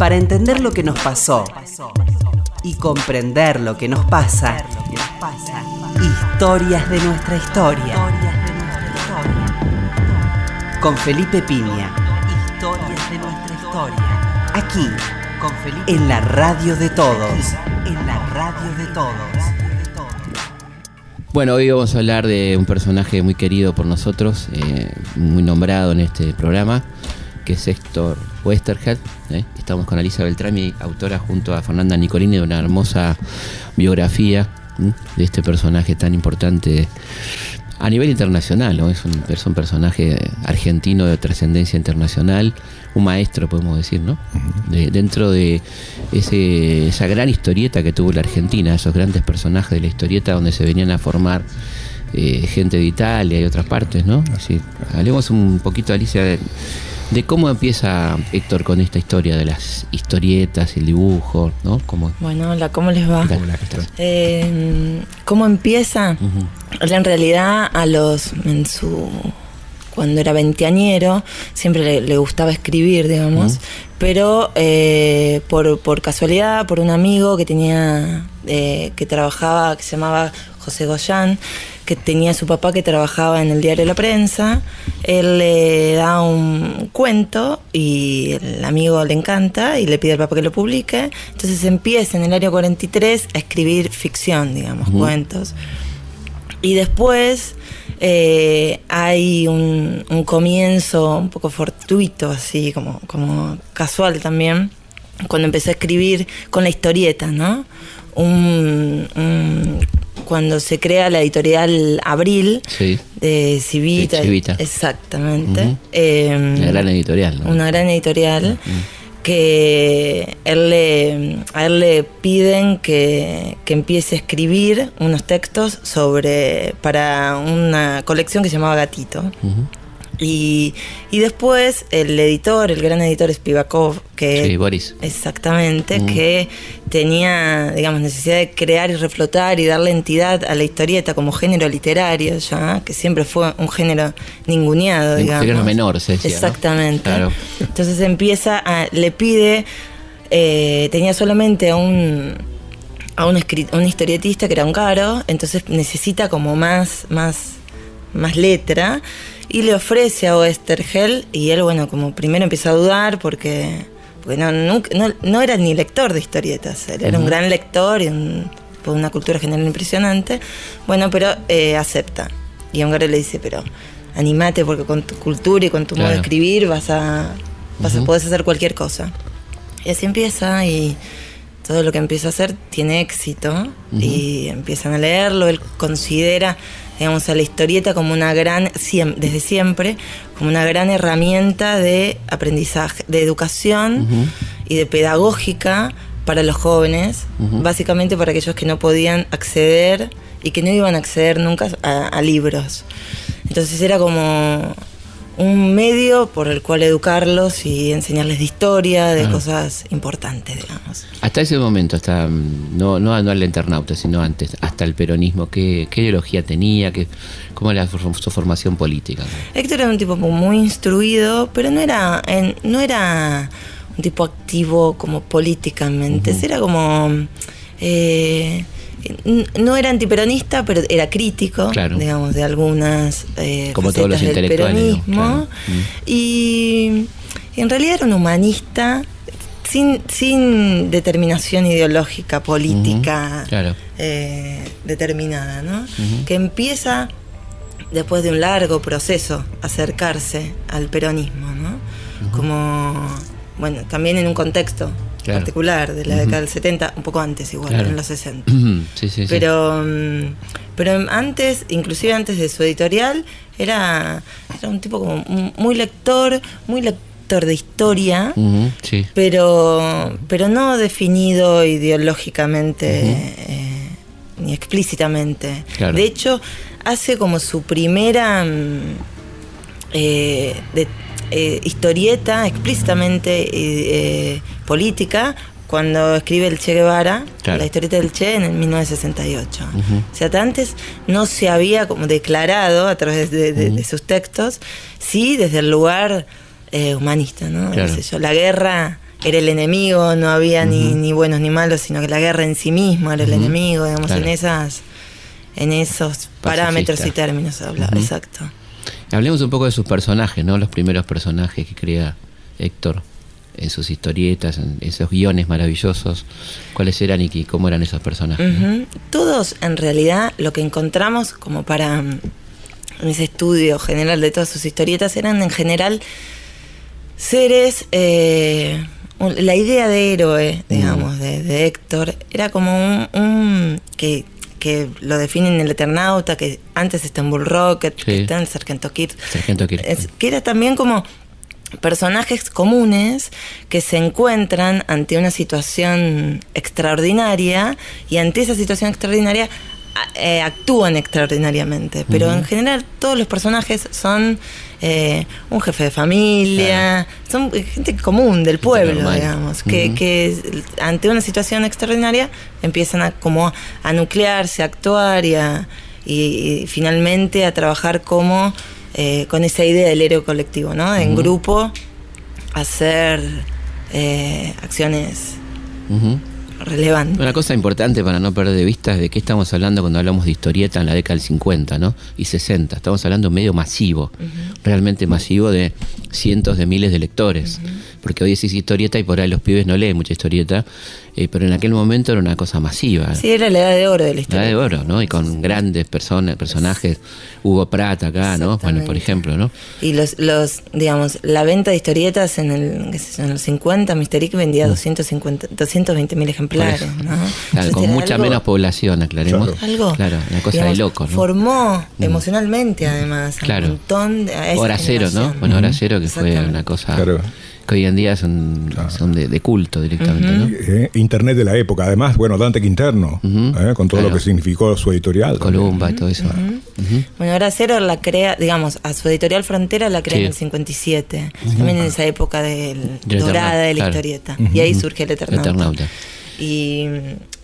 Para entender lo que nos pasó y comprender lo que nos pasa, historias de nuestra historia. Con Felipe Piña. Historias de nuestra historia. Aquí, con Felipe. En la radio de todos. En la radio de todos. Bueno, hoy vamos a hablar de un personaje muy querido por nosotros, eh, muy nombrado en este programa, que es Héctor Westerhead. ¿eh? Estamos con Alisa Beltrami, autora junto a Fernanda Nicolini de una hermosa biografía ¿eh? de este personaje tan importante a nivel internacional. ¿no? Es, un, es un personaje argentino de trascendencia internacional, un maestro, podemos decir, ¿no? De- dentro de ese, esa gran historieta que tuvo la Argentina, esos grandes personajes de la historieta donde se venían a formar eh, gente de Italia y otras partes, ¿no? Así, hablemos un poquito, Alicia, de, de cómo empieza Héctor con esta historia de las historietas, el dibujo, ¿no? Cómo, Bueno, hola, ¿cómo les va? Eh, ¿Cómo empieza? En realidad a los en su cuando era veinteañero siempre le, le gustaba escribir, digamos, pero eh, por, por casualidad, por un amigo que tenía eh, que trabajaba, que se llamaba José Goyán, que tenía su papá que trabajaba en el diario La Prensa, él le da un cuento y el amigo le encanta y le pide al papá que lo publique, entonces empieza en el año 43 a escribir ficción, digamos, cuentos. Y después eh, hay un, un comienzo un poco fortuito, así como, como casual también, cuando empecé a escribir con la historieta, ¿no? Un, un- cuando se crea la editorial Abril Sí. de Civita. De Civita. Exactamente. Eh, Una gran editorial, ¿no? una gran editorial que él le, a él le piden que, que empiece a escribir unos textos sobre para una colección que se llamaba Gatito. Y, y después el editor, el gran editor Spivakov, que Sí, Boris. Exactamente, Mm. que tenía, digamos, necesidad de crear y reflotar y darle entidad a la historieta como género literario ya, que siempre fue un género ninguneado, Un digamos. género menor, se decía, ¿no? Exactamente. Claro. Entonces empieza a, le pide, eh, tenía solamente a un a un, un historietista que era un caro, entonces necesita como más, más, más letra y le ofrece a Oestergel y él, bueno, como primero empieza a dudar porque, porque no, nunca- no, no era ni lector de historietas, él era un gran lector y un, con una cultura general impresionante, bueno, pero eh, acepta. Y Ongaro le dice, pero animate porque con tu cultura y con tu modo de escribir vas a, vas a podés hacer cualquier cosa. Y así empieza y todo lo que empieza a hacer tiene éxito y empiezan a leerlo. Él considera, digamos, a la historieta como una gran, desde siempre, como una gran herramienta de aprendizaje, de educación y de pedagógica para los jóvenes, básicamente para aquellos que no podían acceder y que no iban a acceder nunca a, a libros. Entonces era como un medio por el cual educarlos y enseñarles de historia, de cosas importantes, digamos. Hasta ese momento, hasta mm, no, no, no al internauta, sino antes, hasta el peronismo, ¿qué, qué ideología tenía? Qué, ¿Cómo era su, formación política? Héctor era un tipo como muy instruido, pero no era, en- no era un tipo activo como políticamente. Era como. eh, no era antiperonista, pero era crítico, Claro. digamos, de algunas eh, Como todos los intelectuales, ¿no? peronismo. Claro. Mm. Y en realidad era un humanista sin, sin determinación ideológica, política claro. eh, determinada, ¿no? Que empieza después de un largo proceso acercarse al peronismo, ¿no? Como, bueno, también en un contexto Claro. particular de la década del 70, un poco antes igual, Claro. en los 60. sí, sí, sí. Pero, mm, pero antes, inclusive antes de su editorial, era, era un tipo como muy lector, muy lector de historia, sí. pero, pero no definido ideológicamente eh, ni explícitamente. Claro. De hecho, hace como su primera mm, eh, de- eh, historieta explícitamente eh, política cuando escribe el Che Guevara, Claro. la historieta del Che en el 1968. Ujú. O sea, hasta antes no se había como declarado a través de, de- de sus textos, sí desde el lugar eh, humanista, ¿no? Claro. Qué sé yo, la guerra era el enemigo, no había ni, ni buenos ni malos, sino que la guerra en sí misma era el enemigo, digamos, Claro. en esas en esos parámetros y términos hablaba, exacto. Hablemos un poco de sus personajes, ¿no? Los primeros personajes que crea Héctor en sus historietas, en esos guiones maravillosos. ¿Cuáles eran y qué- cómo eran esos personajes? Todos, en realidad, lo que encontramos como para mm, en ese estudio general de todas sus historietas eran en general seres. eh, la idea de héroe, digamos, de, de Héctor, era como un. un- que, que lo definen en el Eternauta, que antes está en Bull Rocket, Sí. que está en Sargento Kid. Sargento. Es- que era también como personajes comunes que se encuentran ante una situación extraordinaria y ante esa situación extraordinaria eh, actúan extraordinariamente. Pero en general todos los personajes son eh, un jefe de familia, son gente común del pueblo, normal. digamos, que, que ante una situación extraordinaria empiezan a como a nuclearse, a actuar y, a- y- y finalmente a trabajar como eh, con esa idea del héroe colectivo, ¿no? En grupo hacer eh, acciones relevantes. Una cosa importante para no perder de vista es de qué estamos hablando cuando hablamos de historieta en la década del 50 ¿no? y 60. Estamos hablando medio masivo, realmente masivo de cientos de miles de lectores. Porque hoy decís historieta y por ahí los pibes no leen mucha historieta, eh, pero en aquel momento era una cosa masiva. Sí, era la edad de oro de la La historia. de oro, ¿no? Y con grandes personas, personajes, Hugo Pratt acá, ¿no? Bueno, por ejemplo, ¿no? Y los, los, digamos, la venta de historietas en, el, qué sé yo, en los 50, Mr. Ick vendía 250, 220 mil ejemplares, Mm. ¿no? Claro, con mucha algo- menos población, aclaremos. Claro. Algo. Claro, una cosa digamos, de loco, ¿no? Mm. Formó emocionalmente, además, Claro. un montón de. Hora cero, ¿no? Bueno, hora cero que fue una cosa Claro. que hoy en día son, son de, de culto directamente, ¿no? Eh, Internet de la época. Además, bueno, Dante Quinterno, eh, con todo Claro. lo que significó su editorial. Columba y todo eso. Bueno, ahora Cero la crea, digamos, a su editorial Frontera la crea Sí. en el 57, también en esa época del, Del dorada de la claro. historieta. Y ahí surge el Eternauta. Eternauta. Y,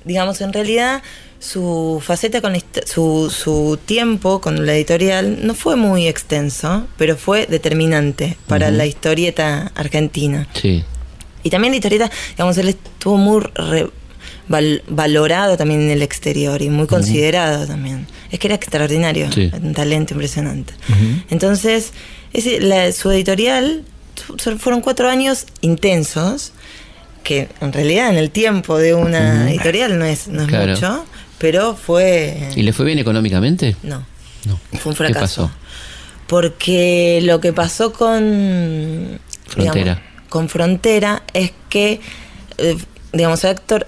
digamos, en realidad su faceta con la su, su tiempo con la editorial no fue muy extenso, pero fue determinante para la historieta argentina. Sí. Y también la historieta, digamos, él estuvo muy re- val- valorado también en el exterior y muy considerado también. Es que era extraordinario, Sí. un talento impresionante. Entonces, ese, la- su editorial fueron cuatro años intensos, que en realidad en el tiempo de una editorial no es, no es Claro. mucho, pero fue... ¿Y le fue bien económicamente? No, No. fue un ¿Qué fracaso. pasó? Porque lo que pasó con Frontera. digamos, con Frontera es que, eh, digamos, Héctor,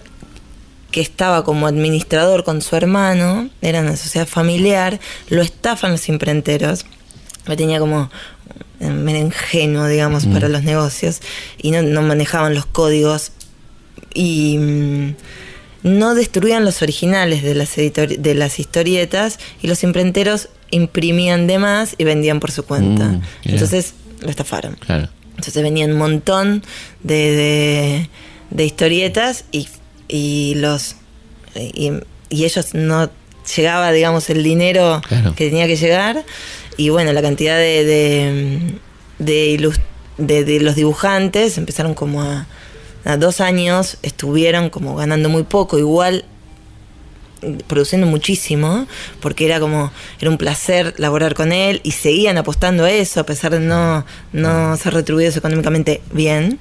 que estaba como administrador con su hermano, era una sociedad familiar, lo estafan los imprenteros. Me tenía como medio ingenuo, digamos, Mm. para los negocios y no, no manejaban los códigos y mm, no destruían los originales de las, de las historietas y los imprenteros imprimían de más y vendían por su cuenta. Mm. Entonces lo estafaron. Claro. Entonces venían un montón de, de, de historietas y, y los y, y ellos no llegaba, digamos, el dinero Claro. que tenía que llegar. Y bueno, la cantidad de, de, de- de los dibujantes empezaron como a, a dos años, estuvieron como ganando muy poco, igual produciendo muchísimo, porque era como, era un placer laborar con él y seguían apostando a eso, a pesar de no, no ser retribuidos económicamente bien.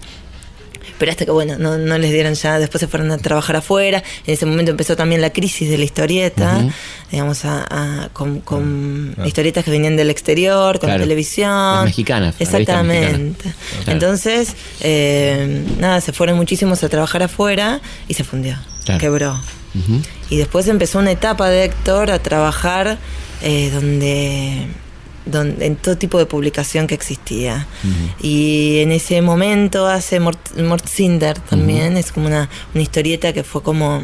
Pero hasta que, bueno, no, no les dieron ya, después se fueron a trabajar afuera. En ese momento empezó también la crisis de la historieta, digamos, a- a- con, con historietas que venían del exterior, con Claro. la televisión. Las mexicanas, Exactamente. mexicana. Claro. Entonces, eh, nada, se fueron muchísimos a trabajar afuera y se fundió, Claro. quebró. Y después empezó una etapa de Héctor a trabajar eh, donde, donde en todo tipo de publicación que existía. Y en ese momento hace Mort, Mort Cinder también, es como una, una historieta que fue como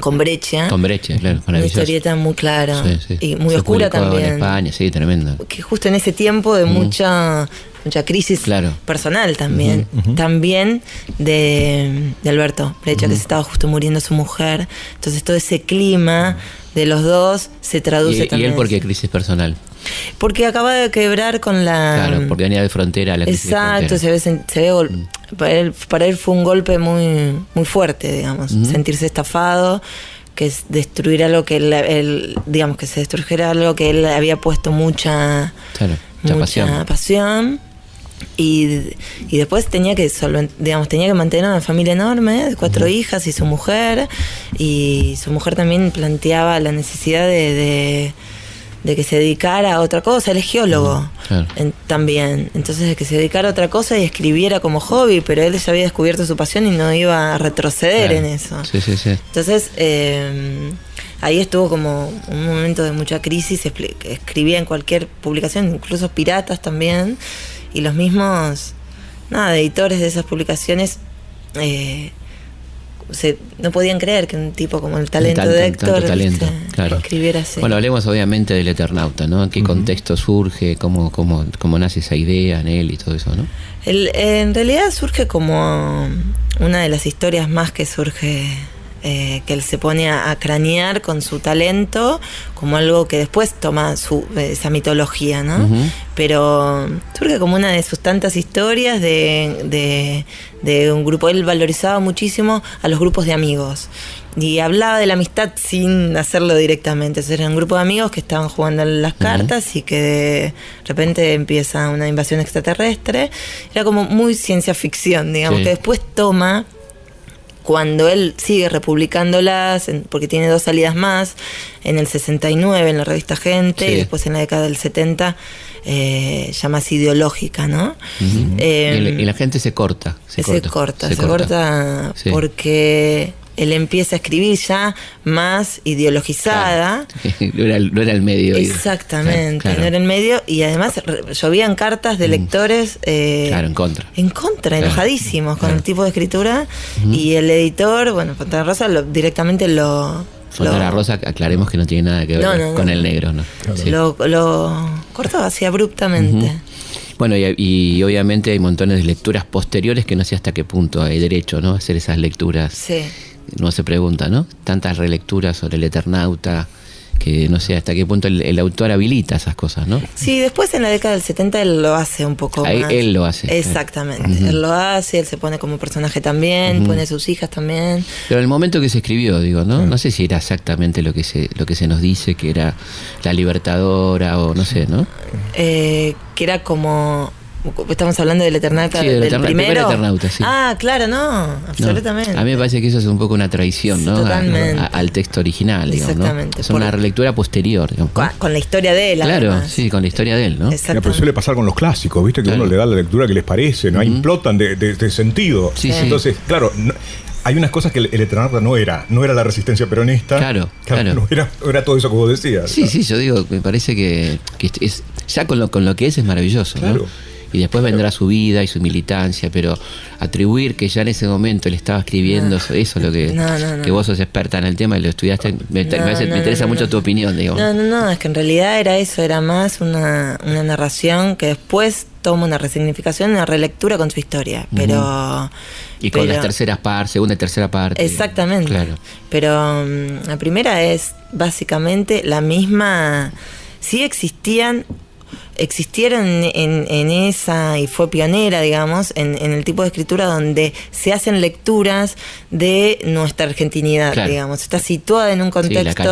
con brecha. Con brecha, claro, una historieta muy clara Sí, sí. y muy Se oscura también En España, sí, tremendo. que justo en ese tiempo de mucha mucha crisis Claro. personal también también de, de Alberto Brecha que se estaba justo muriendo su mujer entonces todo ese clima de los dos se traduce Y, y también él porque en eso. crisis personal. porque acaba de quebrar con la Claro, porque venía de frontera la crisis de exacto frontera. se ve, se ve gol- para él, para él fue un golpe muy, muy fuerte, digamos, sentirse estafado, que es destruir algo que él, digamos, que se destruyera algo que él había puesto mucha, mucha, pasión. Y, y, después tenía que digamos tenía que mantener una familia enorme de cuatro hijas y su mujer y su mujer también planteaba la necesidad de de que se dedicara a otra cosa, él es geólogo también, entonces de que se dedicara a otra cosa y escribiera como hobby, pero él ya había descubierto su pasión y no iba a retroceder en eso. Entonces eh, ahí estuvo como un momento de mucha crisis, escribía en cualquier publicación, incluso piratas también, y los mismos nada, editores de esas publicaciones eh, no podían creer que un tipo como el talento de Héctor escribiera así. Bueno, hablemos obviamente del Eternauta, ¿no? ¿En qué contexto surge? Cómo, cómo, ¿Cómo nace esa idea en él y todo eso, no? en realidad surge como una de las historias más que surge eh, que él se pone a, cranear con su talento como algo que después toma su, esa mitología, ¿no? Pero surge como una de sus tantas historias de, de, un grupo. Él valorizaba muchísimo a los grupos de amigos y hablaba de la amistad sin hacerlo directamente. era un grupo de amigos que estaban jugando las cartas y que de repente empieza una invasión extraterrestre. Era como muy ciencia ficción, digamos, que después toma cuando él sigue republicándolas, porque tiene dos salidas más, en el 69 en la revista Gente y después en la década del 70 eh, ya más ideológica, ¿no? Em, y, la gente se corta. Se, corta, se, corta, porque él empieza a escribir ya más ideologizada. No, era el, medio. Exactamente, no era el medio. Y además llovían cartas de mm. lectores. Eh, claro, en contra. En contra, enojadísimos con el tipo de escritura. Y el editor, bueno, Fontana Rosa lo, directamente lo. Fontana Rosa, aclaremos que no tiene nada que ver con el negro, ¿no? Lo, lo, cortó así abruptamente. Bueno, y, y, obviamente hay montones de lecturas posteriores que no sé hasta qué punto hay derecho, ¿no? A hacer esas lecturas. Sí no se pregunta, ¿no? Tantas relecturas sobre el Eternauta, que no sé hasta qué punto el, autor habilita esas cosas, ¿no? Sí, después en la década del 70 él lo hace un poco Ahí Él lo hace. Exactamente, él lo hace, él se pone como personaje también, pone sus hijas también. Pero en el momento que se escribió, digo, ¿no? No sé si era exactamente lo que se, lo que se nos dice, que era la libertadora o no sé, ¿no? Eh, que era como Estamos hablando del Eternauta sí, del, primero. Eternauta, sí. Ah, claro, no, absolutamente. a mí me parece que eso es un poco una traición, ¿no? Totalmente. al texto original, digamos. Exactamente. Es una relectura posterior, digamos. Con, la historia de él, Claro, sí, con la historia de él, ¿no? Pero suele pasar con los clásicos, ¿viste? Que uno le da la lectura que les parece, ¿no? Implotan de, sentido. Sí, Entonces, claro, hay unas cosas que el, Eternauta no era. No era la resistencia peronista. Claro, claro. No era, era, todo eso que vos decías. Sí, sí, yo digo, me parece que, es, ya con lo, con lo que es es maravilloso, claro y después vendrá su vida y su militancia, pero atribuir que ya en ese momento él estaba escribiendo eso, eso es lo que, que vos sos experta en el tema y lo estudiaste, me, interesa mucho tu opinión, digamos. No, no, no, es que en realidad era eso, era más una, una narración que después toma una resignificación, una relectura con su historia, pero... Y con las terceras partes, segunda y tercera parte. Exactamente. Claro. Pero mm, la primera es básicamente la misma... Sí existían existieron en, en, esa, y fue pionera, digamos, en, en, el tipo de escritura donde se hacen lecturas de nuestra argentinidad, digamos. Está situada en un contexto.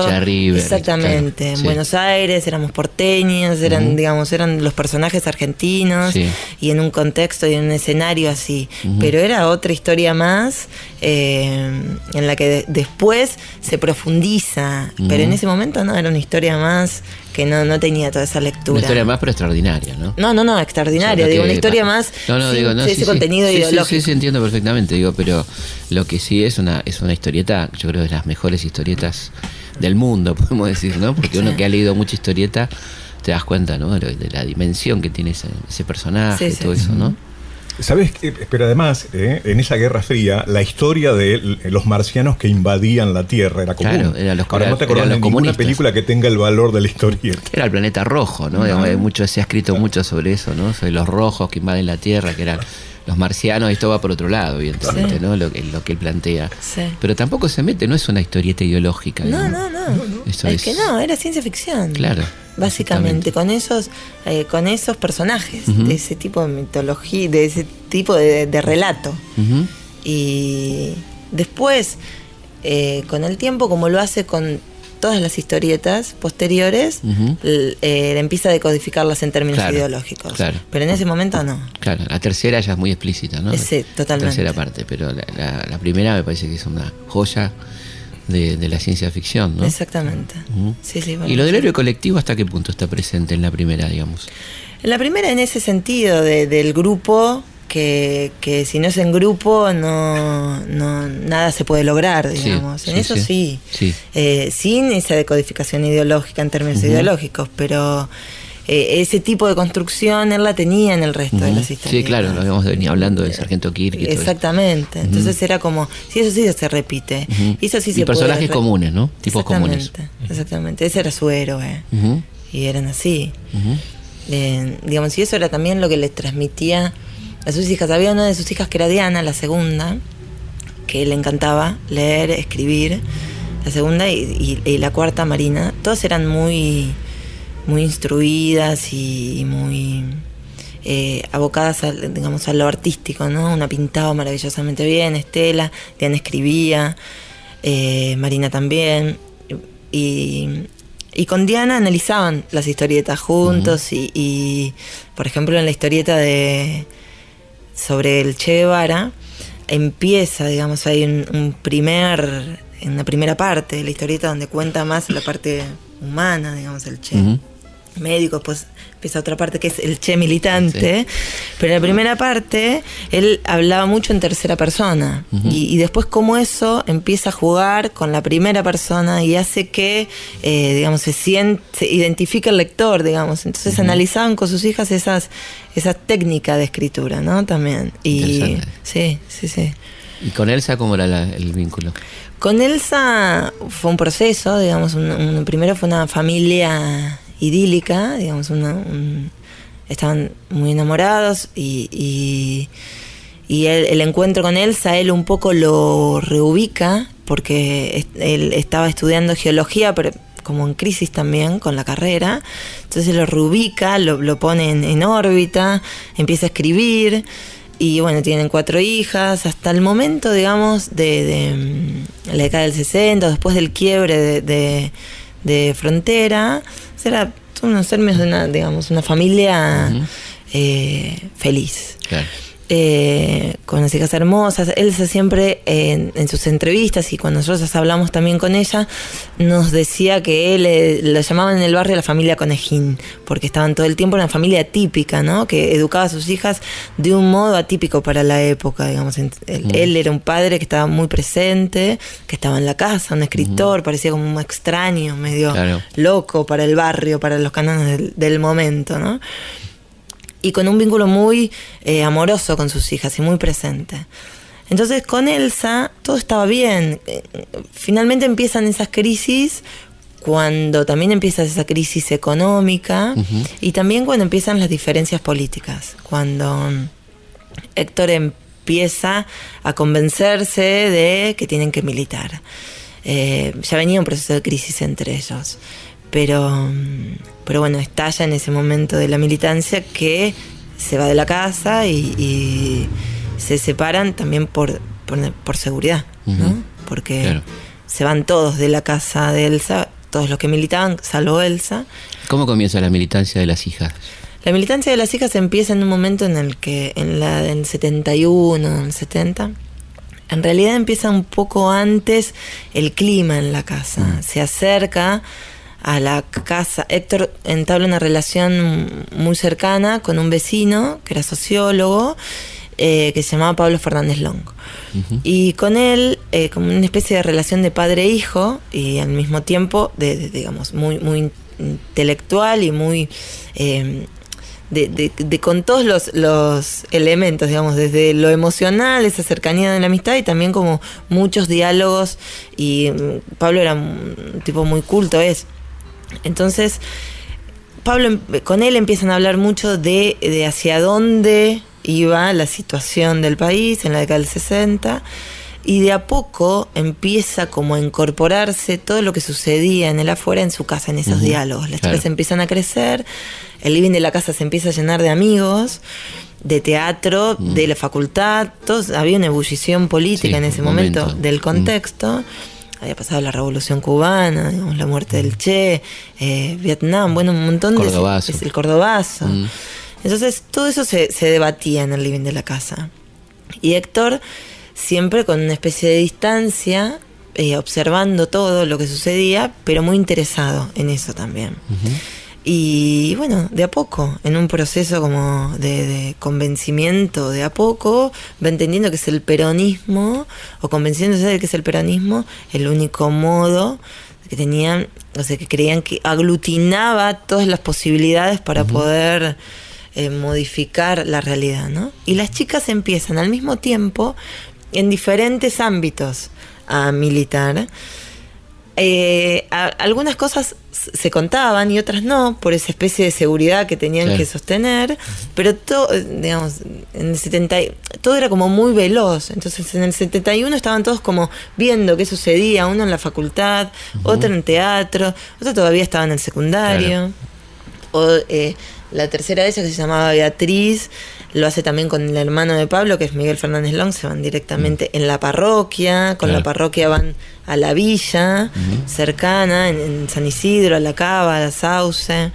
exactamente. En Buenos Aires éramos porteños, eran, digamos, eran los personajes argentinos, y en un contexto y en un escenario así. Pero era otra historia más eh, en la que después se profundiza. Pero en ese momento no, era una historia más que no, no tenía toda esa lectura. Una historia más, pero extraordinaria, ¿no? No, no, no, extraordinaria. digo, una historia más. No, no, digo, no. Ese contenido ideológico. Sí, sí, entiendo perfectamente, digo, pero lo que sí es una, es una historieta, yo creo, de las mejores historietas del mundo, podemos decir, ¿no? Porque uno que ha leído mucha historieta te das cuenta, ¿no? De, la dimensión que tiene ese, ese personaje, y todo eso, ¿no? ¿Sabes? Pero además, eh, en esa Guerra Fría, la historia de los marcianos que invadían la Tierra era común. Claro, los, Ahora no te acordás de ninguna película que tenga el valor de la historia. Era el planeta rojo, ¿no? mucho, se ha escrito mucho sobre eso, ¿no? Sobre los rojos que invaden la Tierra, que eran los marcianos, esto va por otro lado, evidentemente, ¿no? Lo, lo, que él plantea. Pero tampoco se mete, no es una historieta ideológica. No, no, no. es, que no, era ciencia ficción. Claro. básicamente, con esos, eh, con esos personajes, de ese tipo de mitología, de ese tipo de, relato. Y después, eh, con el tiempo, como lo hace con todas las historietas posteriores, eh, empieza a decodificarlas en términos ideológicos. Pero en ese momento no. Claro, la tercera ya es muy explícita, ¿no? Sí, totalmente. La tercera parte, pero la, primera me parece que es una joya de, la ciencia ficción, ¿no? Exactamente. sí, sí, ¿Y lo del héroe colectivo hasta qué punto está presente en la primera, digamos? En la primera, en ese sentido, del grupo que, que, si no es en grupo no, no nada se puede lograr, digamos. en eso sí. Eh, sin esa decodificación ideológica en términos ideológicos, pero eh, ese tipo de construcción él la tenía en el resto de las historias. Sí, claro, lo habíamos venido hablando del Sargento Kirk. Y Exactamente. Entonces era como, sí, eso sí se repite. Y eso sí y personajes comunes, ¿no? Tipos comunes. Exactamente. Ese era su héroe. Y eran así. Eh, digamos, y eso era también lo que les transmitía a sus hijas. Había una de sus hijas que era Diana, la segunda, que le encantaba leer, escribir. La segunda y, la cuarta, Marina. Todas eran muy, muy instruidas y muy eh, abocadas a, digamos, a lo artístico, ¿no? Una pintaba maravillosamente bien, Estela, Diana escribía, eh, Marina también. Y, y con Diana analizaban las historietas juntos y, y, por ejemplo, en la historieta de sobre el Che Guevara, empieza, digamos, hay un, primer, en una primera parte de la historieta donde cuenta más la parte humana, digamos, el Che médico, pues empieza otra parte que es el che militante, pero en la primera parte él hablaba mucho en tercera persona y, después como eso empieza a jugar con la primera persona y hace que, eh, digamos, se siente, se identifica el lector, digamos, entonces analizaban con sus hijas esas, esa técnica de escritura, ¿no? También. Y sí, sí, sí. ¿Y con Elsa cómo era el vínculo? Con Elsa fue un proceso, digamos, primero fue una familia idílica, digamos, estaban muy enamorados y, y, el, encuentro con Elsa, él un poco lo reubica porque él estaba estudiando geología, pero como en crisis también con la carrera, entonces lo reubica, lo, pone en, órbita, empieza a escribir y bueno, tienen cuatro hijas, hasta el momento, digamos, de, la década del 60, después del quiebre de, de frontera, era unos términos de una, digamos, una familia eh, feliz. Eh, con las hijas hermosas. Elsa siempre en, sus entrevistas y cuando nosotros hablamos también con ella, nos decía que él eh, lo llamaban en el barrio la familia conejín, porque estaban todo el tiempo en una familia típica, ¿no? Que educaba a sus hijas de un modo atípico para la época, digamos. Él, era un padre que estaba muy presente, que estaba en la casa, un escritor, parecía como un extraño, medio loco para el barrio, para los canones del, del momento, ¿no? Y con un vínculo muy eh, amoroso con sus hijas y muy presente. Entonces con Elsa todo estaba bien. Finalmente empiezan esas crisis cuando también empieza esa crisis económica y también cuando empiezan las diferencias políticas, cuando Héctor empieza a convencerse de que tienen que militar. Eh, ya venía un proceso de crisis entre ellos pero, pero bueno, estalla en ese momento de la militancia que se va de la casa y, se separan también por, por, seguridad, ¿no? Porque se van todos de la casa de Elsa, todos los que militaban, salvo Elsa. ¿Cómo comienza la militancia de las hijas? La militancia de las hijas empieza en un momento en el que, en la del 71, en el 70, en realidad empieza un poco antes el clima en la casa. Mm. Se acerca a la casa. Héctor entabla una relación muy cercana con un vecino que era sociólogo. Eh, que se llamaba Pablo Fernández Long. Y con él, eh, como una especie de relación de padre-hijo, y al mismo tiempo, de, digamos, muy, muy intelectual y muy. Eh, de, con todos los, los, elementos, digamos, desde lo emocional, esa cercanía de la amistad y también como muchos diálogos. Y mm, Pablo era un tipo muy culto, es entonces, Pablo, con él empiezan a hablar mucho de, hacia dónde iba la situación del país en la década del 60. y de a poco empieza como a incorporarse todo lo que sucedía en el afuera en su casa, en esos diálogos. Las chicas empiezan a crecer, el living de la casa se empieza a llenar de amigos de teatro, de la facultad, todos, había una ebullición política en ese momento, del contexto había pasado la revolución cubana, la muerte del Che, eh, Vietnam, bueno, un montón de... Es el cordobazo. Mm. Entonces, todo eso se, debatía en el living de la casa. Y Héctor, siempre con una especie de distancia, eh, observando todo lo que sucedía, pero muy interesado en eso también. Y bueno, de a poco, en un proceso como de, convencimiento, de a poco, va entendiendo que es el peronismo, o convenciéndose de que es el peronismo, el único modo que tenían, o sea, que creían que aglutinaba todas las posibilidades para poder eh, modificar la realidad, ¿no? Y las chicas empiezan al mismo tiempo en diferentes ámbitos a militar eh, algunas cosas se contaban y otras no, por esa especie de seguridad que tenían que sostener, pero todo, digamos, en el 70, todo era como muy veloz. Entonces en el 71 estaban todos como viendo qué sucedía, uno en la facultad, otro en teatro, otro todavía estaba en el secundario. O, eh, la tercera de ellas, que se llamaba Beatriz, lo hace también con el hermano de Pablo, que es Miguel Fernández Long, se van directamente mm. en la parroquia, con la parroquia van a la villa cercana, en, San Isidro, a la Cava, a la Sauce.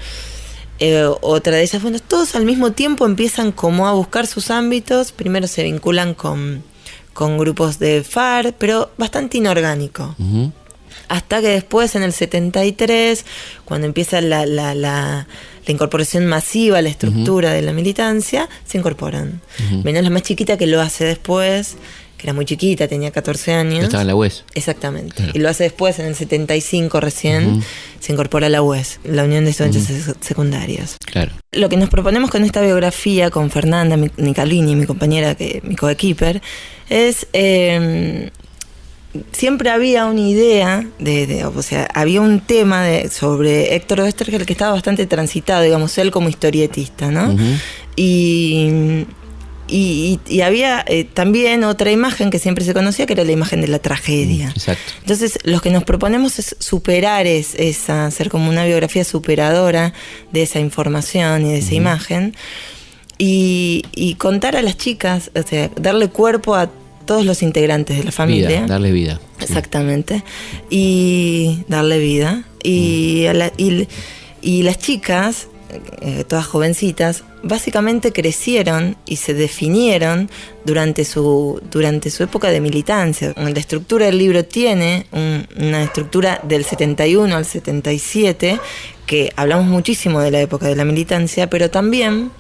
Eh, otra de ellas, bueno, todos al mismo tiempo empiezan como a buscar sus ámbitos, primero se vinculan con, con grupos de FAR, pero bastante inorgánico. Hasta que después, en el 73, cuando empieza la, la, la, la incorporación masiva a la estructura de la militancia, se incorporan. Menos la más chiquita que lo hace después, que era muy chiquita, tenía 14 años. Estaba en la UES. Exactamente. Y lo hace después, en el 75 recién, se incorpora a la UES, la Unión de Estudiantes Secundarios. Claro. Lo que nos proponemos con esta biografía, con Fernanda Nicalini, mi compañera, que, mi coequiper, es eh, siempre había una idea, de, o sea, había un tema de, sobre Héctor Westergel que estaba bastante transitado, digamos, él como historietista, ¿no? y, y, había eh, también otra imagen que siempre se conocía, que era la imagen de la tragedia. Exacto. Entonces, lo que nos proponemos es superar esa, hacer como una biografía superadora de esa información y de esa imagen. Y, y, contar a las chicas, o sea, darle cuerpo a todos los integrantes de la familia. darle vida. Exactamente. Y darle vida. Y, mm. y, las chicas, eh, todas jovencitas, básicamente crecieron y se definieron durante su, durante su época de militancia. La estructura del libro tiene una estructura del 71 al 77, que hablamos muchísimo de la época de la militancia, pero también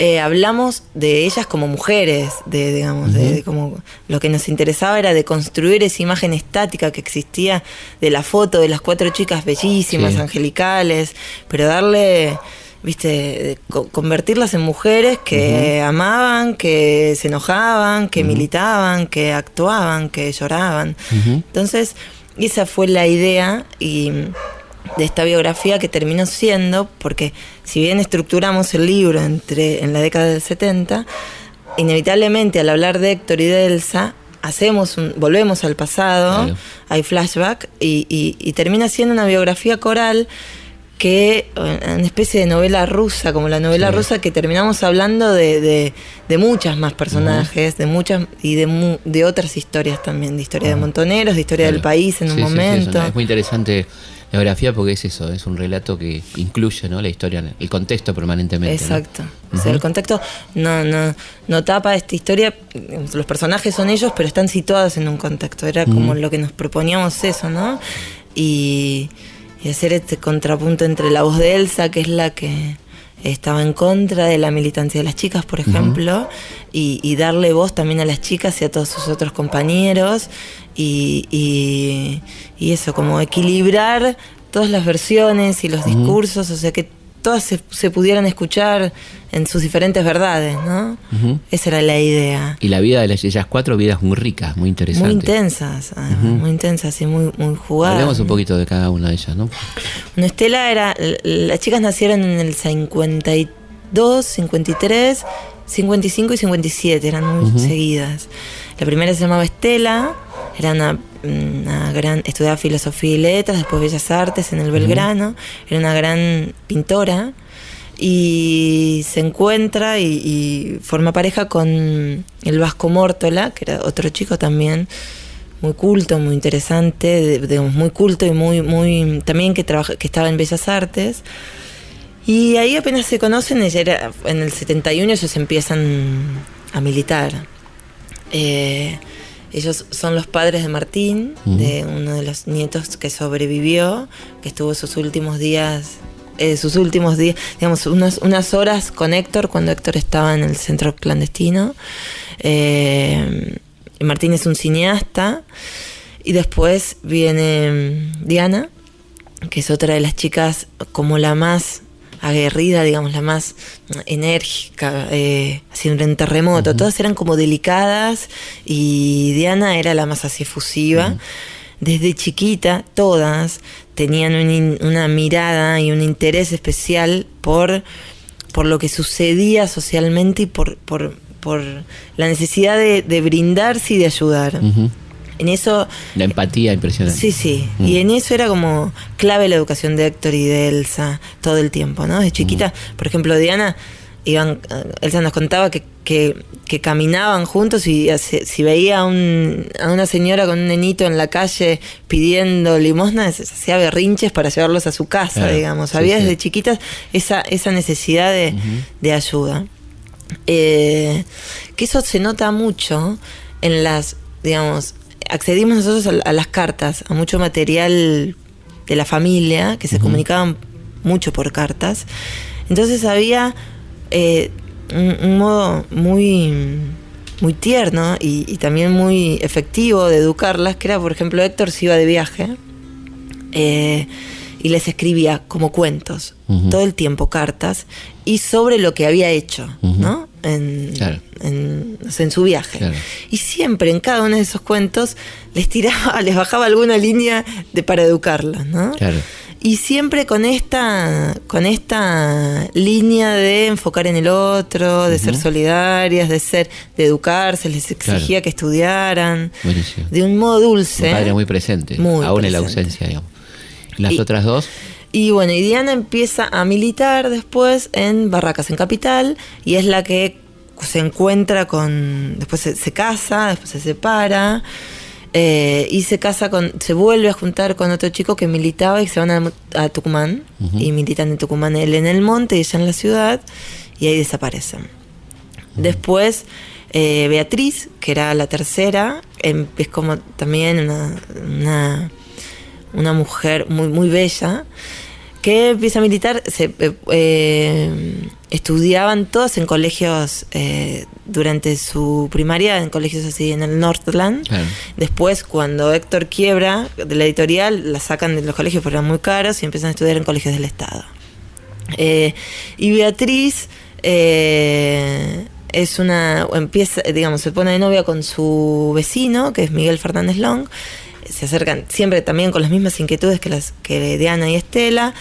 eh, hablamos de ellas como mujeres, de, digamos, de, como lo que nos interesaba era de construir esa imagen estática que existía de la foto de las cuatro chicas bellísimas, angelicales, pero darle viste, convertirlas en mujeres que amaban, que se enojaban, que militaban, que actuaban, que lloraban. Entonces, esa fue la idea y de esta biografía que terminó siendo, porque si bien estructuramos el libro entre, en la década del 70, inevitablemente al hablar de Héctor y de Elsa, hacemos un, volvemos al pasado, hay flashback, y, termina siendo una biografía coral que una especie de novela rusa, como la novela rusa que terminamos hablando de, de, muchas más personajes, de muchas y de, de otras historias también, de historia de montoneros, de historia del país en un momento. es muy interesante la biografía porque es eso, es un relato que incluye ¿no? la historia, el contexto permanentemente. Exacto. O sea, el contexto no, no, no tapa esta historia, los personajes son ellos, pero están situados en un contexto. Era como lo que nos proponíamos eso, ¿no? Y, y hacer este contrapunto entre la voz de Elsa, que es la que estaba en contra de la militancia de las chicas, por ejemplo, y, darle voz también a las chicas y a todos sus otros compañeros, y, y, eso, como equilibrar todas las versiones y los discursos, o sea, que todas se, pudieran escuchar en sus diferentes verdades, ¿no? Esa era la idea. Y la vida de las, ellas cuatro vidas muy ricas, muy interesantes. Muy intensas, muy intensas y muy, muy jugadas. Hablemos un poquito de cada una de ellas, ¿no? Bueno, Estela era, las chicas nacieron en el 52, 53, 55 y 57, eran muy seguidas. La primera se llamaba Estela, era una, gran, estudiaba filosofía y letras, después Bellas Artes en el Belgrano, era una gran pintora y se encuentra y, forma pareja con el Vasco Mórtola, que era otro chico también muy culto, muy interesante, digamos, muy culto y muy, muy también que trabaja, que estaba en Bellas Artes. Y ahí apenas se conocen, era, en el 71 ellos empiezan a militar. Eh, ellos son los padres de Martín, de uno de los nietos que sobrevivió, que estuvo sus últimos días eh, sus últimos días, digamos, unas, unas horas con Héctor cuando Héctor estaba en el centro clandestino. Eh, Martín es un cineasta. Y después viene Diana, que es otra de las chicas como la más aguerrida, digamos, la más enérgica, eh, haciendo un terremoto. Todas eran como delicadas y Diana era la más así efusiva. Desde chiquita, todas tenían una mirada y un interés especial por, por lo que sucedía socialmente y por, por, por la necesidad de, brindarse y de ayudar. En eso. La empatía impresionante. Sí, sí. Mm. Y en eso era como clave la educación de Héctor y de Elsa todo el tiempo, ¿no? De chiquita, por ejemplo, Diana iban, Elsa nos contaba que, que, caminaban juntos y si veía a, un, a, una señora con un nenito en la calle pidiendo limosna, hacía berrinches para llevarlos a su casa, digamos. Había desde chiquitas esa, esa necesidad de, ayuda. Eh, que eso se nota mucho en las, digamos, accedimos nosotros a, las cartas, a mucho material de la familia, que se comunicaban mucho por cartas. Entonces había eh, un, modo muy, muy tierno y, también muy efectivo de educarlas, que era, por ejemplo, Héctor se iba de viaje eh, y les escribía como cuentos, todo el tiempo cartas, y sobre lo que había hecho, ¿no? En, en, su viaje. Y siempre en cada uno de esos cuentos les tiraba, les bajaba alguna línea de, para educarlas, ¿no? Claro y siempre con esta, con esta línea de enfocar en el otro, de ser solidarias, de ser, de educarse, les exigía que estudiaran. De un modo dulce. Un padre muy presente, aún en la ausencia, digamos. ¿Las otras dos? Y bueno, y Diana empieza a militar después en Barracas, en Capital, y es la que se encuentra con. Después se casa, después se separa. Eh, y se casa con, se vuelve a juntar con otro chico que militaba y se van a, Tucumán y militan en Tucumán él en el monte y ella en la ciudad y ahí desaparecen. Después eh, Beatriz, que era la tercera, em, es como también una, una, mujer muy, muy bella que empieza a militar, se, eh, estudiaban todos en colegios eh, durante su primaria, en colegios así en el Northland. Después, cuando Héctor quiebra de la editorial, la sacan de los colegios porque eran muy caros y empiezan a estudiar en colegios del Estado. Eh, y Beatriz eh, es una, empieza, digamos, se pone de novia con su vecino, que es Miguel Fernández Long. Se acercan siempre también con las mismas inquietudes que las que Diana y Estela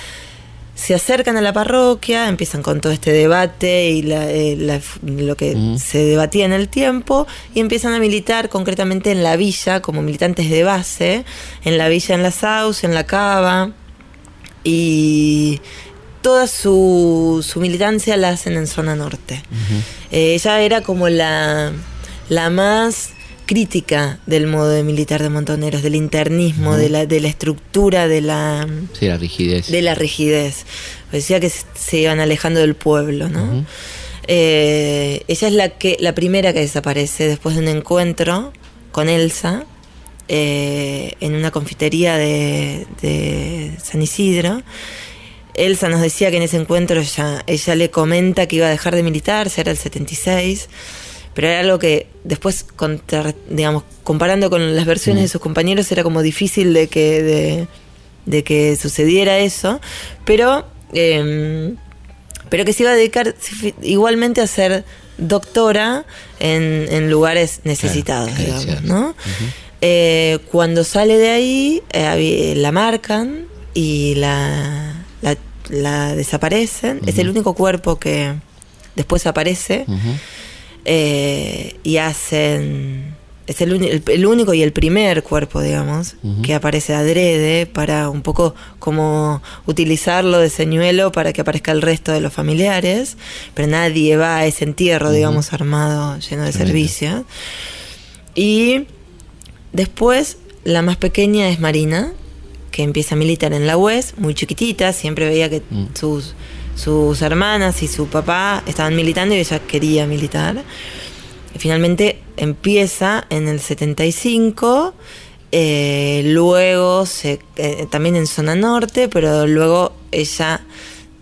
se acercan a la parroquia, empiezan con todo este debate y eh, lo que se debatía en el tiempo y empiezan a militar concretamente en la villa como militantes de base, en la villa en la Saus, en la Cava y toda su, militancia la hacen en zona norte. Eh, ella era como la, la más crítica del modo de militar de Montoneros, del internismo, de, la, de la estructura, de la, sí, la rigidez. De la rigidez. Decía que se iban alejando del pueblo, ¿no? Eh, ella es la, que, la primera que desaparece después de un encuentro con Elsa eh, en una confitería de, de, San Isidro. Elsa nos decía que en ese encuentro ella, ella le comenta que iba a dejar de militar, era el 76 pero era algo que después, digamos, comparando con las versiones de sus compañeros, era como difícil de que, de, que sucediera eso, pero, em, pero que se iba a dedicar igualmente a ser doctora en, lugares necesitados, digamos, ¿no? Eh, cuando sale de ahí, eh, la marcan y la, la, desaparecen. Es el único cuerpo que después aparece. Eh, y hacen es el, único y el primer cuerpo, digamos, que aparece adrede para un poco como utilizarlo de señuelo para que aparezca el resto de los familiares, pero nadie va a ese entierro, digamos, armado, lleno de servicio. Y después, la más pequeña es Marina, que empieza a militar en la UES, muy chiquitita, siempre veía que mm. sus, sus hermanas y su papá estaban militando y ella quería militar. finalmente empieza en el 75, eh, luego se, eh, también en zona norte, pero luego ella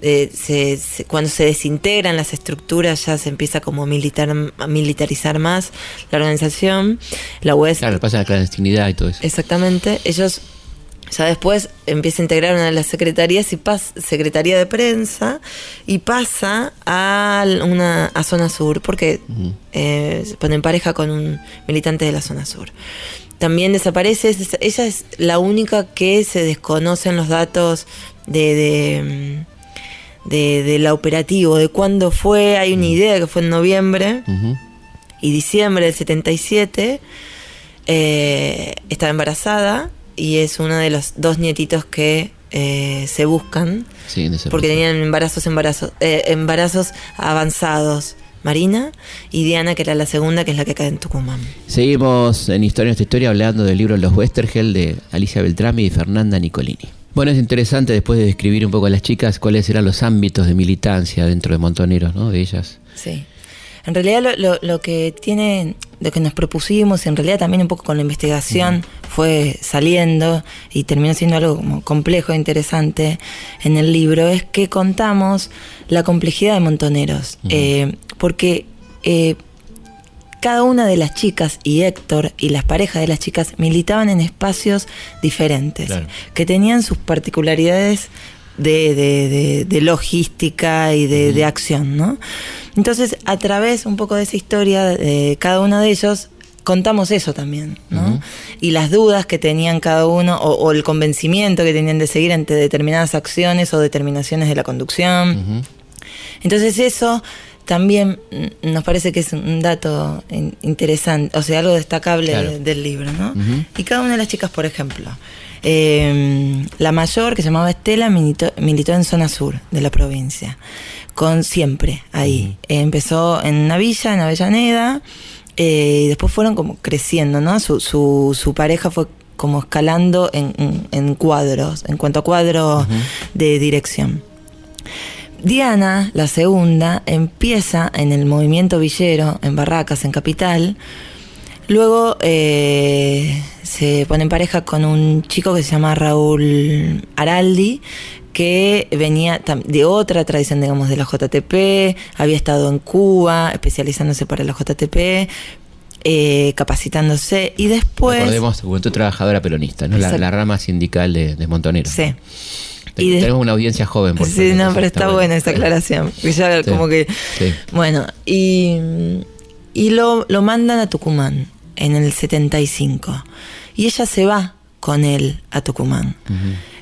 eh, se, cuando se desintegran las estructuras ya se empieza como a, militar, a militarizar más la organización. La UES... Claro, pasa la clandestinidad y todo eso. Exactamente. Ellos ya después empieza a integrar una de las secretarías y pasa, secretaría de prensa y pasa a una a zona sur porque eh, se pone en pareja con un militante de la zona sur. También desaparece, ella es la única que se desconocen los datos de, de, de, la operativo, de cuándo fue, hay una idea que fue en noviembre y diciembre del 77, eh, estaba embarazada y es uno de los dos nietitos que eh, se buscan porque tenían embarazos, embarazos, eh, embarazos avanzados. Marina y Diana, que era la segunda, que es la que cae en Tucumán. Seguimos en Historia Nuestra Historia hablando del libro Los Westergel de Alicia Beltrami y Fernanda Nicolini. Bueno, es interesante después de describir un poco a las chicas cuáles eran los ámbitos de militancia dentro de Montoneros, ¿no? De ellas. Sí. En realidad lo, lo, que tiene, lo que nos propusimos, en realidad también un poco con la investigación fue saliendo y terminó siendo algo como complejo e interesante en el libro, es que contamos la complejidad de Montoneros. Eh, porque eh, cada una de las chicas y Héctor y las parejas de las chicas militaban en espacios diferentes, que tenían sus particularidades de, logística y de, acción, ¿no? Entonces, a través un poco de esa historia de cada uno de ellos, contamos eso también, ¿no? Y las dudas que tenían cada uno, o, el convencimiento que tenían de seguir ante determinadas acciones o determinaciones de la conducción. Entonces, eso también nos parece que es un dato interesante, o sea, algo destacable del libro, ¿no? Y cada una de las chicas, por ejemplo, eh, la mayor, que se llamaba Estela, militó, en zona sur de la provincia, con siempre ahí. empezó en una villa, en Avellaneda, eh, y después fueron como creciendo, ¿no? Su, su, pareja fue como escalando en, cuadros, en cuanto a cuadros de dirección. Diana, la segunda, empieza en el movimiento villero, en Barracas, en Capital. Luego eh, se pone en pareja con un chico que se llama Raúl Araldi, que venía de otra tradición, digamos, de la JTP, había estado en Cuba, especializándose para la JTP, eh, capacitándose y después... Recordemos, Juventud Trabajadora Peronista, ¿no? La, rama sindical de, de Montonero. Sí y tenemos una audiencia joven. Por sí, no, pero está, buena esa aclaración. Ya como que, Bueno, y, y lo, lo mandan a Tucumán en el 75. Y ella se va con él a Tucumán.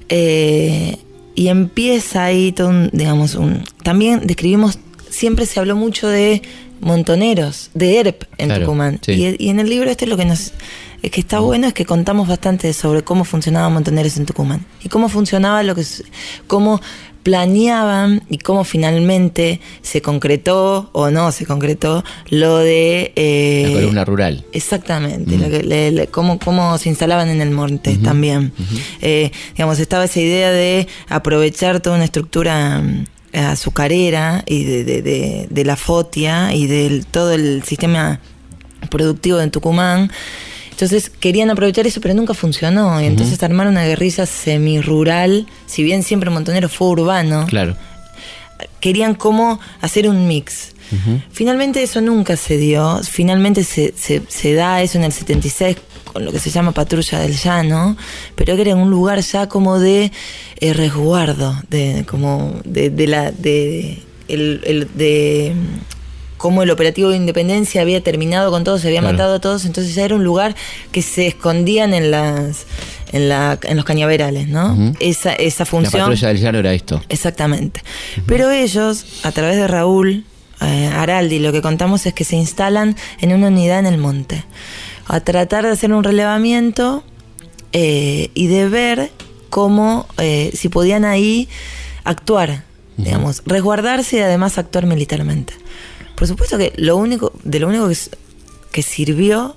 Eh, y empieza ahí todo un, digamos, un... También describimos, siempre se habló mucho de montoneros, de ERP en Tucumán. Y, y, en el libro este es lo que nos es que está bueno es que contamos bastante sobre cómo funcionaban Montoneros en Tucumán y cómo funcionaba lo que cómo planeaban y cómo finalmente se concretó o no se concretó lo de eh, la columna rural. Exactamente cómo, se instalaban en el monte también. eh, digamos estaba esa idea de aprovechar toda una estructura mm, azucarera y de, de la fotia y de todo el sistema productivo de Tucumán entonces querían aprovechar eso, pero nunca funcionó. Y entonces armaron una guerrilla semi-rural, si bien siempre Montonero fue urbano. Claro. Querían como hacer un mix. Finalmente eso nunca se dio. Finalmente se, se, da eso en el 76 con lo que se llama Patrulla del Llano, pero que era un lugar ya como de eh, resguardo, de como de, de la de el, de como el operativo de independencia había terminado con todos, se había matado a todos, entonces ya era un lugar que se escondían en las en, la, en los cañaverales, ¿no? esa, esa función. La patrulla del llano era esto. Exactamente. Pero ellos, a través de Raúl eh, Araldi, lo que contamos es que se instalan en una unidad en el monte a tratar de hacer un relevamiento eh, y de ver cómo, eh, si podían ahí actuar, digamos, resguardarse y además actuar militarmente. Por supuesto que lo único, de lo único que, que sirvió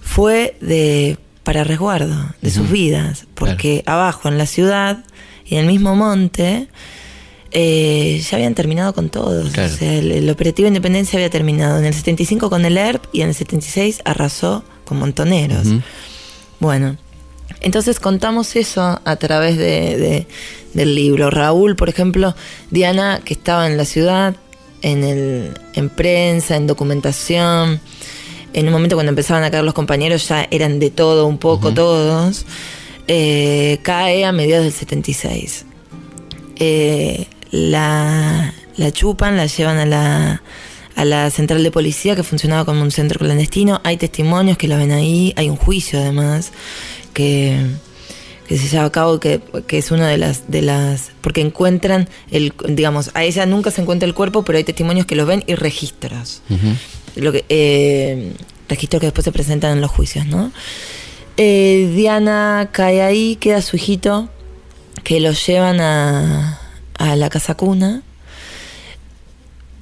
fue de para resguardo de sus vidas, porque abajo en la ciudad y en el mismo monte eh, ya habían terminado con todos. O sea, el, operativo Independencia había terminado en el 75 con el ERP y en el 76 arrasó con montoneros. Bueno, entonces contamos eso a través de, del libro. Raúl, por ejemplo, Diana, que estaba en la ciudad, en, el, en prensa, en documentación. En un momento cuando empezaban a caer los compañeros ya eran de todo, un poco todos. Eh, cae a mediados del 76. Eh, la, chupan, la llevan a la, a la central de policía que funcionaba como un centro clandestino. Hay testimonios que la ven ahí, hay un juicio además que, se lleva a cabo que, es una de las de las porque encuentran el digamos a ella nunca se encuentra el cuerpo pero hay testimonios que lo ven y registros lo que eh, registros que después se presentan en los juicios no eh, Diana cae ahí queda su hijito que lo llevan a a la casa cuna.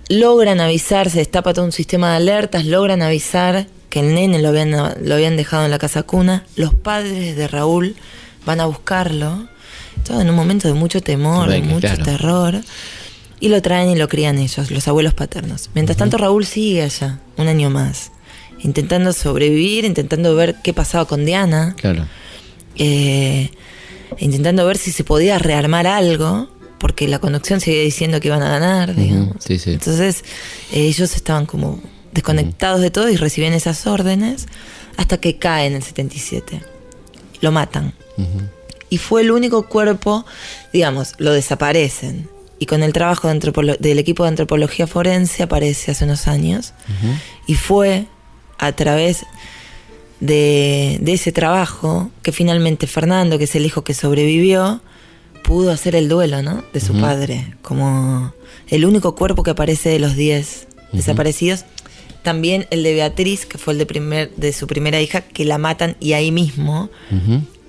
Logran avisar, se destapa todo un sistema de alertas, logran avisar que el nene lo habían, lo habían dejado en la casa cuna. Los padres de Raúl van a buscarlo. Todo en un momento de mucho temor, de mucho terror. Y lo traen y lo crían ellos, los abuelos paternos. Mientras tanto, Raúl sigue allá, un año más, intentando sobrevivir, intentando ver qué pasaba con Diana. Claro. Eh, intentando ver si se podía rearmar algo porque la conducción seguía diciendo que iban a ganar, digamos. Entonces eh, ellos estaban como desconectados de todo y recibían esas órdenes hasta que cae en el 77. Lo matan. Y fue el único cuerpo, digamos, lo desaparecen. Y con el trabajo del equipo de antropología forense aparece hace unos años. Y fue a través de, de, ese trabajo que finalmente Fernando, que es el hijo que sobrevivió, pudo hacer el duelo, ¿no? De su padre, como el único cuerpo que aparece de los 10 desaparecidos. También el de Beatriz, que fue el de, primer, de su primera hija, que la matan y ahí mismo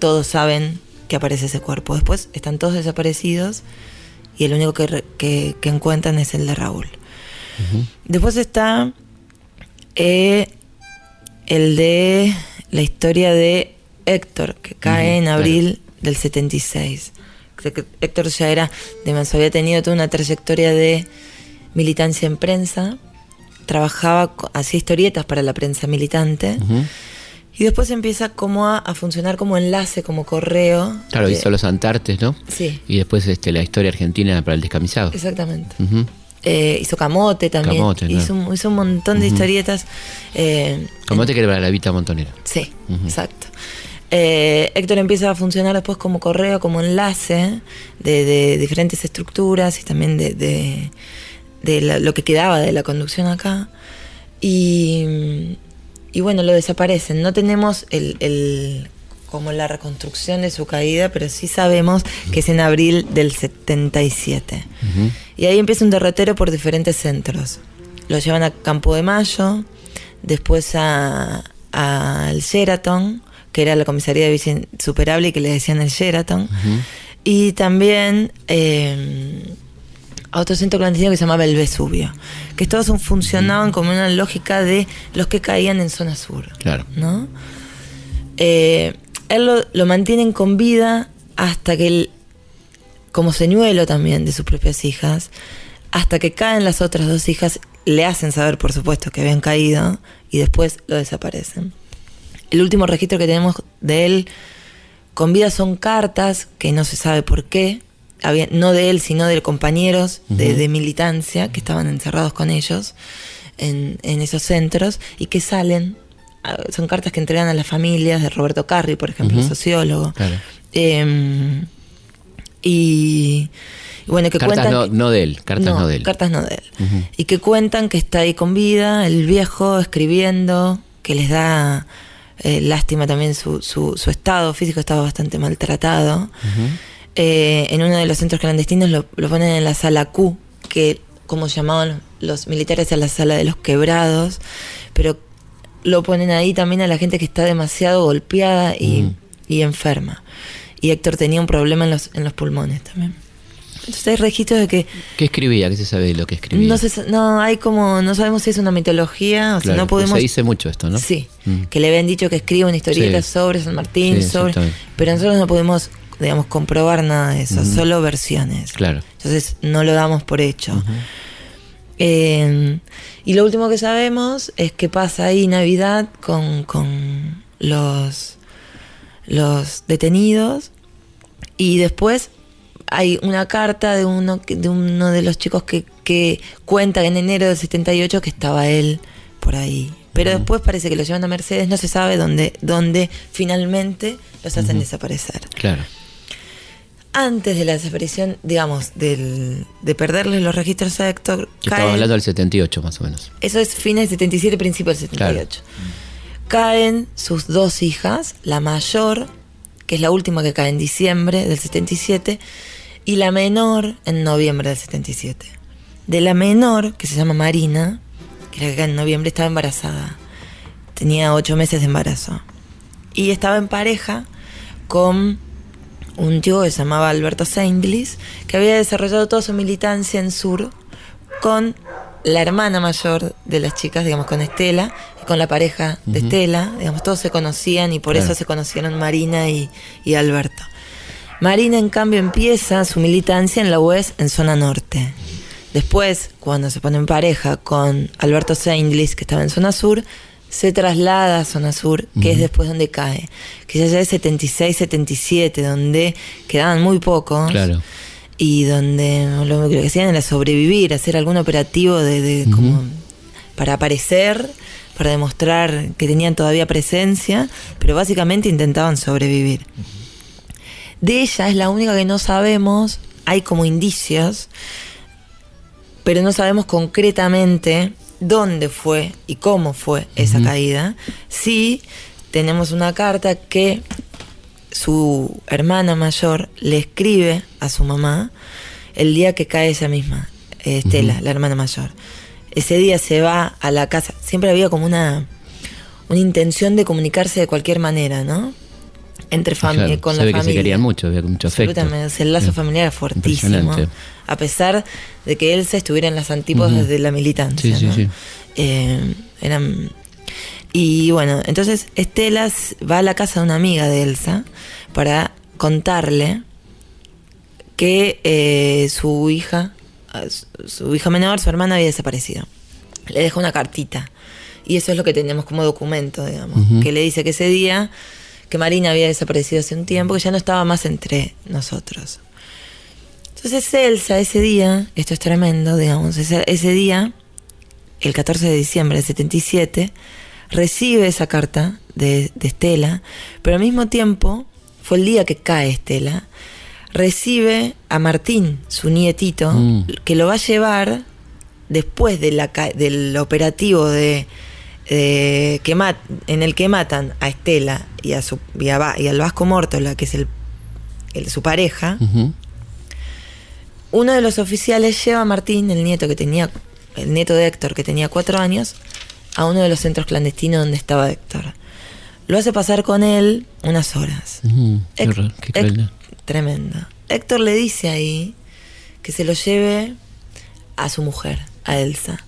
todos saben que aparece ese cuerpo. Después están todos desaparecidos y el único que, que, encuentran es el de Raúl. Después está eh, el de la historia de Héctor, que cae en abril del 76. Héctor ya era de Manso, había tenido toda una trayectoria de militancia en prensa, trabajaba, hacía historietas para la prensa militante. Y después empieza como a, funcionar como enlace, como correo. Claro, hizo los Antartes, ¿no? Sí. Y después este, la historia argentina para el descamisado. Exactamente. Eh, hizo Camote también. Camote, hizo, un montón de historietas. Eh, Camote que era para la Vita Montonera. Sí, exacto. Eh, Héctor empieza a funcionar después como correo, como enlace de, diferentes estructuras y también de, lo que quedaba de la conducción acá. Y, bueno, lo desaparecen. No tenemos el, como la reconstrucción de su caída, pero sí sabemos que es en abril del 77. Y ahí empieza un derrotero por diferentes centros. Lo llevan a Campo de Mayo, después al Sheraton, que era la comisaría de bici superable y que le decían el Sheraton. Y también eh, a otro centro clandestino que se llamaba el Vesubio. Que todos funcionaban como una lógica de los que caían en zona sur. Claro. ¿no? Eh, él lo, lo, mantienen con vida hasta que él, como señuelo también de sus propias hijas, hasta que caen las otras dos hijas, le hacen saber, por supuesto, que habían caído y después lo desaparecen. El último registro que tenemos de él con vida son cartas, que no se sabe por qué, no de él, sino de compañeros de, militancia que estaban encerrados con ellos en, esos centros y que salen. Son cartas que entregan a las familias de Roberto Carri, por ejemplo, sociólogo. Em, y, bueno, que cartas cuentan. No, de él, cartas no, de él. Cartas no de él. Y que cuentan que está ahí con vida, el viejo escribiendo, que les da eh, lástima también su, su, estado físico, estaba bastante maltratado. Eh, en uno de los centros clandestinos lo, ponen en la sala Q, que como llamaban los militares a la sala de los quebrados, pero lo ponen ahí también a la gente que está demasiado golpeada y, mm. y enferma. Y Héctor tenía un problema en los, en los pulmones también. Entonces hay registros de que... ¿Qué escribía? ¿Qué se sabe de lo que escribía? No, no hay como, no sabemos si es una mitología o si no podemos... Se dice mucho esto, ¿no? Sí, mm. que le habían dicho que escribe una historieta sobre San Martín, sobre... Pero nosotros no podemos, digamos, comprobar nada de eso, solo versiones. Claro. Entonces no lo damos por hecho. Eh, y lo último que sabemos es que pasa ahí Navidad con, con los, los detenidos y después hay una carta de uno, de uno de los chicos que, que cuenta en enero del 78 que estaba él por ahí. Pero después parece que lo llevan a Mercedes, no se sabe dónde, dónde finalmente los hacen desaparecer. Claro. Antes de la desaparición, digamos, del, de perderles los registros a Héctor. estaba hablando del 78 más o menos. Eso es fines del 77, principios del 78. Caen sus dos hijas, la mayor, que es la última que cae en diciembre del 77, y la menor en noviembre del 77. De la menor, que se llama Marina, que en noviembre estaba embarazada. Tenía ocho meses de embarazo. Y estaba en pareja con un chico que se llamaba Alberto Seinglis, que había desarrollado toda su militancia en Sur con la hermana mayor de las chicas, digamos, con Estela, y con la pareja de Estela, digamos, todos se conocían y por eso se conocieron Marina y Alberto. Marina, en cambio, empieza su militancia en la UES en zona norte. Después, cuando se pone en pareja con Alberto Seindlis, que estaba en zona sur, se traslada a zona sur, que es después donde cae. Que ya es 76-77, donde quedaban muy pocos. Claro. Y donde lo que hacían era sobrevivir, hacer algún operativo de, como para aparecer, para demostrar que tenían todavía presencia, pero básicamente intentaban sobrevivir. De ella es la única que no sabemos, hay como indicios, pero no sabemos concretamente dónde fue y cómo fue esa caída. Sí, tenemos una carta que su hermana mayor le escribe a su mamá el día que cae ella misma, Estela, la hermana mayor. Ese día se va a la casa, siempre había como una, una intención de comunicarse de cualquier manera, ¿no? Entre familia con la familia. se querían mucho, había mucho afecto. el lazo familiar era fuertísimo. A pesar de que Elsa estuviera en las antípodas de la militancia. Sí, sí, sí. Eh, eran, y bueno, entonces Estela va a la casa de una amiga de Elsa para contarle que eh, su hija, su hija menor, su hermana había desaparecido. Le deja una cartita. Y eso es lo que tenemos como documento, digamos. Que le dice que ese día que Marina había desaparecido hace un tiempo, que ya no estaba más entre nosotros. Entonces Elsa ese día, esto es tremendo, digamos, ese, día, el 14 de diciembre del 77, recibe esa carta de, Estela, pero al mismo tiempo, fue el día que cae Estela, recibe a Martín, su nietito, mm. que lo va a llevar después de la, del operativo de eh, que en el que matan a Estela y, a su, y, al Vasco Mórtola, que es el, su pareja, uno de los oficiales lleva a Martín, el nieto que tenía, el nieto de Héctor, que tenía cuatro años, a uno de los centros clandestinos donde estaba Héctor. Lo hace pasar con él unas horas. tremendo. Héctor le dice ahí que se lo lleve a su mujer, a Elsa.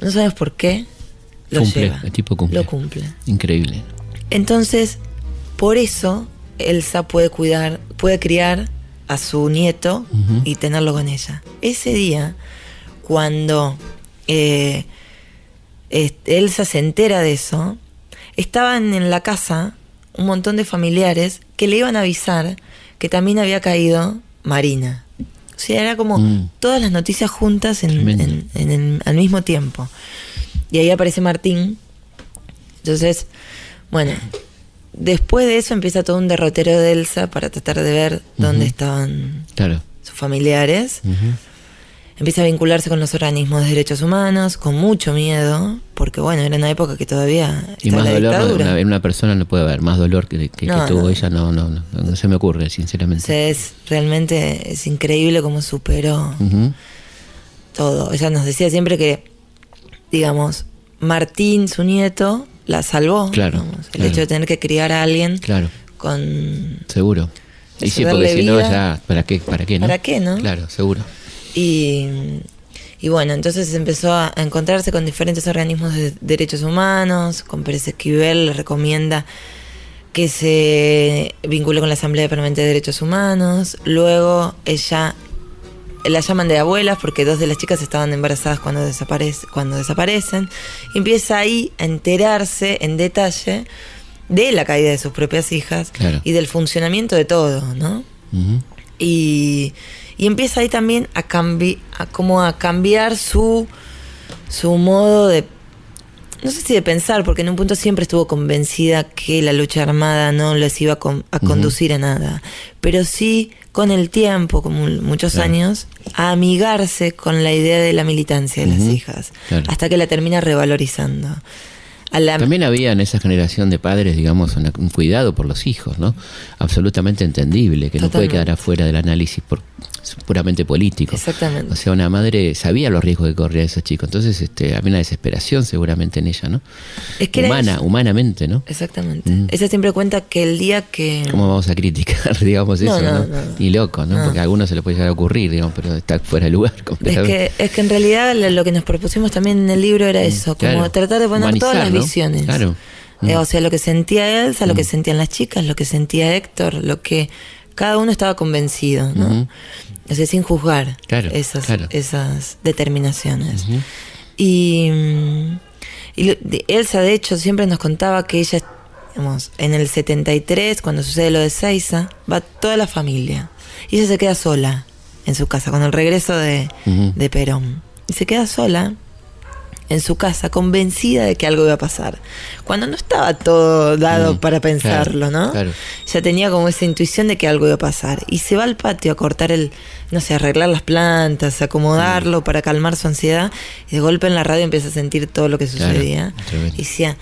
No sabes por qué, lo lleva. El tipo cumple. Lo cumple. Increíble. Entonces, por eso Elsa puede cuidar, puede criar a su nieto y tenerlo con ella. Ese día, cuando eh, Elsa se entera de eso, estaban en la casa un montón de familiares que le iban a avisar que también había caído Marina. O sea, era como mm. todas las noticias juntas en, al mismo tiempo. Y ahí aparece Martín. Entonces, bueno, después de eso empieza todo un derrotero de Elsa para tratar de ver dónde estaban sus familiares. Empieza a vincularse con los organismos de derechos humanos, con mucho miedo, porque bueno, era una época que todavía y más dolor en una, persona no puede haber más dolor que, que, tuvo ella, no, no, no, se me ocurre, sinceramente. es realmente es increíble cómo superó todo. Ella nos decía siempre que digamos, Martín, su nieto, la salvó. Claro. El hecho de tener que criar a alguien. Claro. Con. Seguro. Y sí, porque si no, ya. ¿Para qué? ¿Para qué, no? ¿Para qué, no? Claro, seguro. Y. Y bueno, entonces empezó a encontrarse con diferentes organismos de derechos humanos, con Pérez Esquivel le recomienda que se vincule con la Asamblea Permanente de Derechos Humanos. Luego ella la llaman de abuelas porque dos de las chicas estaban embarazadas cuando, desaparece, cuando desaparecen. empieza ahí a enterarse en detalle de la caída de sus propias hijas y del funcionamiento de todo, ¿no? y, y, empieza ahí también a, a, como a cambiar su, su modo de no sé si de pensar, porque en un punto siempre estuvo convencida que la lucha armada no les iba a, conducir a nada, pero sí con el tiempo, como muchos años, a amigarse con la idea de la militancia de las hijas, hasta que la termina revalorizando. También había en esa generación de padres, digamos, un cuidado por los hijos, ¿no? Absolutamente entendible, que no puede quedar afuera del análisis por, puramente político. Exactamente. O sea, una madre sabía los riesgos que corría ese chico, entonces este, había una desesperación seguramente en ella, ¿no? Es que Humana, humanamente, ¿no? Exactamente. Mm. Ella siempre cuenta que el día que... ¿Cómo vamos a criticar, digamos, eso, no? Ni loco, ¿no? Porque a algunos se le puede llegar a ocurrir, digamos, pero está fuera de lugar. Es que, es que en realidad lo que nos propusimos también en el libro era mm, eso, como tratar de poner todas las visiones. Claro. Eh, o sea, lo que sentía Elsa, lo que sentían las chicas, lo que sentía Héctor, lo que cada uno estaba convencido, ¿no? O sea, sin juzgar esas, esas determinaciones. Y, Elsa, de hecho, siempre nos contaba que ella, digamos, en el 73, cuando sucede lo de Seiza, va toda la familia. Y ella se queda sola en su casa, con el regreso de, de Perón. Y se queda sola en su casa, convencida de que algo iba a pasar. Cuando no estaba todo dado mm, para pensarlo, ¿no? Ya tenía como esa intuición de que algo iba a pasar. Y se va al patio a cortar el, no sé, arreglar las plantas, acomodarlo mm. para calmar su ansiedad. Y de golpe en la radio empieza a sentir todo lo que sucedía. y decía,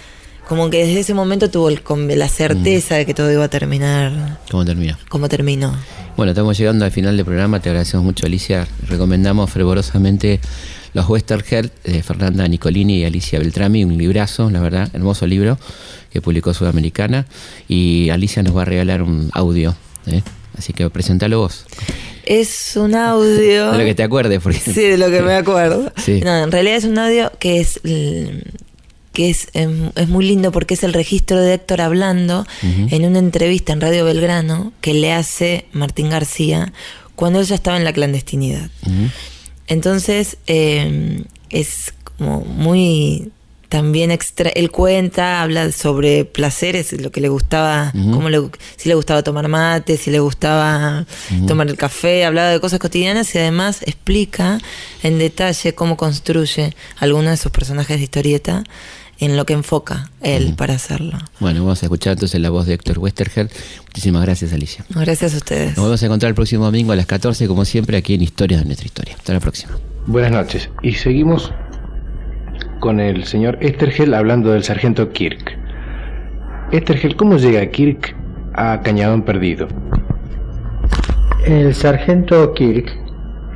como que desde ese momento tuvo el, la certeza mm. de que todo iba a terminar. ¿Cómo terminó? ¿Cómo terminó? Bueno, estamos llegando al final del programa. Te agradecemos mucho, Alicia. Recomendamos fervorosamente los Western Health de Fernanda Nicolini y Alicia Beltrami, un librazo, la verdad, hermoso libro que publicó Sudamericana. Y Alicia nos va a regalar un audio, ¿eh? así que presentalo vos. Es un audio. De lo que te acuerdes, porque... Sí, de lo que me acuerdo. No, en realidad es un audio que es que es, em, es, muy lindo porque es el registro de Héctor hablando en una entrevista en Radio Belgrano que le hace Martín García cuando ella estaba en la clandestinidad. Entonces, eh, es como muy también extra, él cuenta, habla sobre placeres, lo que le gustaba, le, si le gustaba tomar mate, si le gustaba tomar el café, hablaba de cosas cotidianas y además explica en detalle cómo construye algunos de sus personajes de historieta en lo que enfoca él para hacerlo. Bueno, vamos a escuchar entonces la voz de Héctor Westergel. Muchísimas gracias, Alicia. Gracias a ustedes. Nos vamos a encontrar el próximo domingo a las 14, como siempre, aquí en Historias de nuestra historia. Hasta la próxima. Buenas noches. Y seguimos con el señor Estergel hablando del sargento Kirk. Estergel, ¿cómo llega Kirk a Cañadón Perdido? El sargento Kirk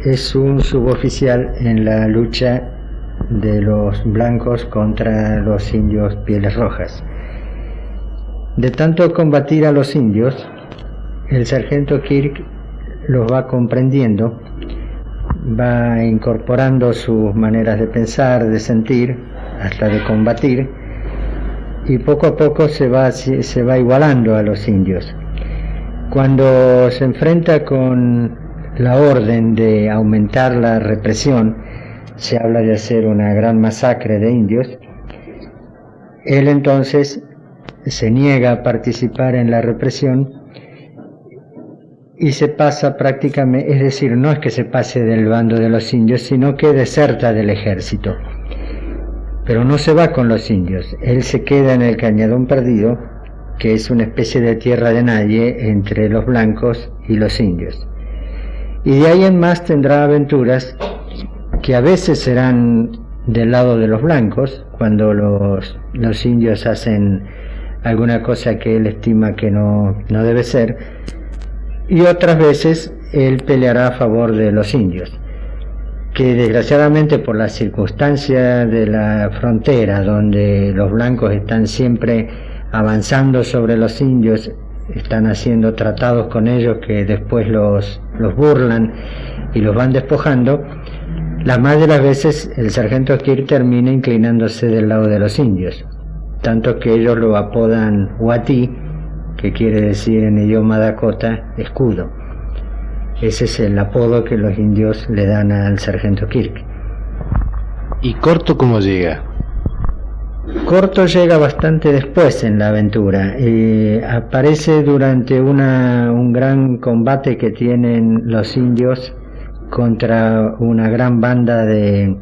es un suboficial en la lucha de los blancos contra los indios pieles rojas. De tanto combatir a los indios, el sargento Kirk los va comprendiendo, va incorporando sus maneras de pensar, de sentir, hasta de combatir, y poco a poco se va, se va igualando a los indios. Cuando se enfrenta con la orden de aumentar la represión, se habla de hacer una gran masacre de indios, él entonces se niega a participar en la represión y se pasa prácticamente, es decir, no es que se pase del bando de los indios, sino que deserta del ejército. Pero no se va con los indios, él se queda en el cañadón perdido, que es una especie de tierra de nadie entre los blancos y los indios. Y de ahí en más tendrá aventuras que a veces serán del lado de los blancos, cuando los, los indios hacen alguna cosa que él estima que no, no debe ser, y otras veces él peleará a favor de los indios. que desgraciadamente por la circunstancia de la frontera, donde los blancos están siempre avanzando sobre los indios, están haciendo tratados con ellos que después los, los burlan y los van despojando, la más de las veces el sargento Kirk termina inclinándose del lado de los indios, tanto que ellos lo apodan Wati, que quiere decir en idioma Dakota escudo. Ese es el apodo que los indios le dan al sargento Kirk. ¿Y Corto cómo llega? Corto llega bastante después en la aventura. y aparece durante una, un gran combate que tienen los indios contra una gran banda de,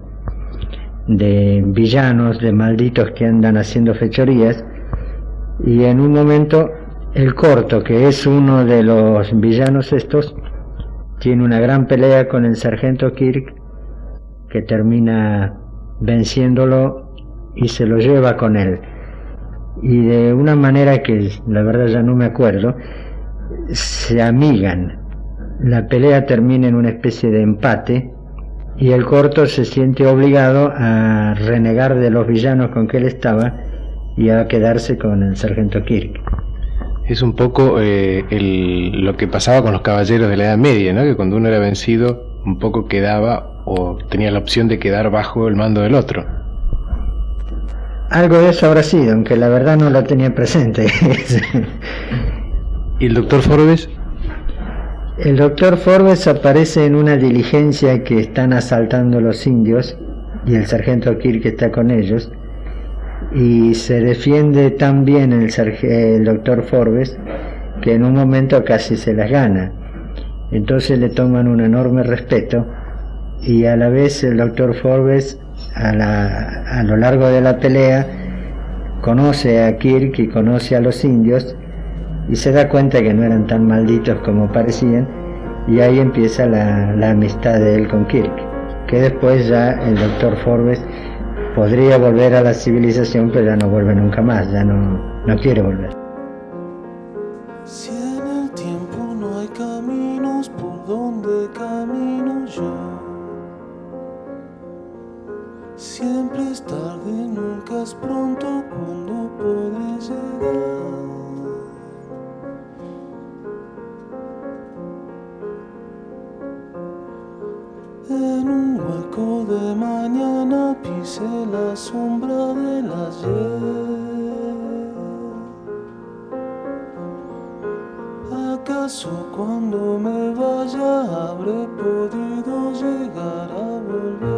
de villanos, de malditos que andan haciendo fechorías. Y en un momento el corto, que es uno de los villanos estos, tiene una gran pelea con el sargento Kirk que termina venciéndolo y se lo lleva con él. Y de una manera que la verdad ya no me acuerdo, se amigan. La pelea termina en una especie de empate y el corto se siente obligado a renegar de los villanos con que él estaba y a quedarse con el sargento Kirk. Es un poco eh, lo que pasaba con los caballeros de la Edad Media, ¿no? que cuando uno era vencido un poco quedaba o tenía la opción de quedar bajo el mando del otro. Algo de eso habrá sido, aunque la verdad no lo tenía presente. ¿Y el doctor Forbes? El doctor Forbes aparece en una diligencia que están asaltando los indios y el sargento Kirk está con ellos y se defiende tan bien el, el doctor Forbes que en un momento casi se las gana. Entonces le toman un enorme respeto y a la vez el doctor Forbes a, la, a lo largo de la pelea conoce a Kirk y conoce a los indios y se da cuenta que no eran tan malditos como parecían y ahí empieza la, la amistad de él con Kirk, que después ya el doctor Forbes podría volver a la civilización pero ya no vuelve nunca más, ya no, no quiere volver. pronto cuando puedes llegar. En un hueco de mañana pise la sombra del ayer. ¿Acaso cuando me vaya habré podido llegar a volver?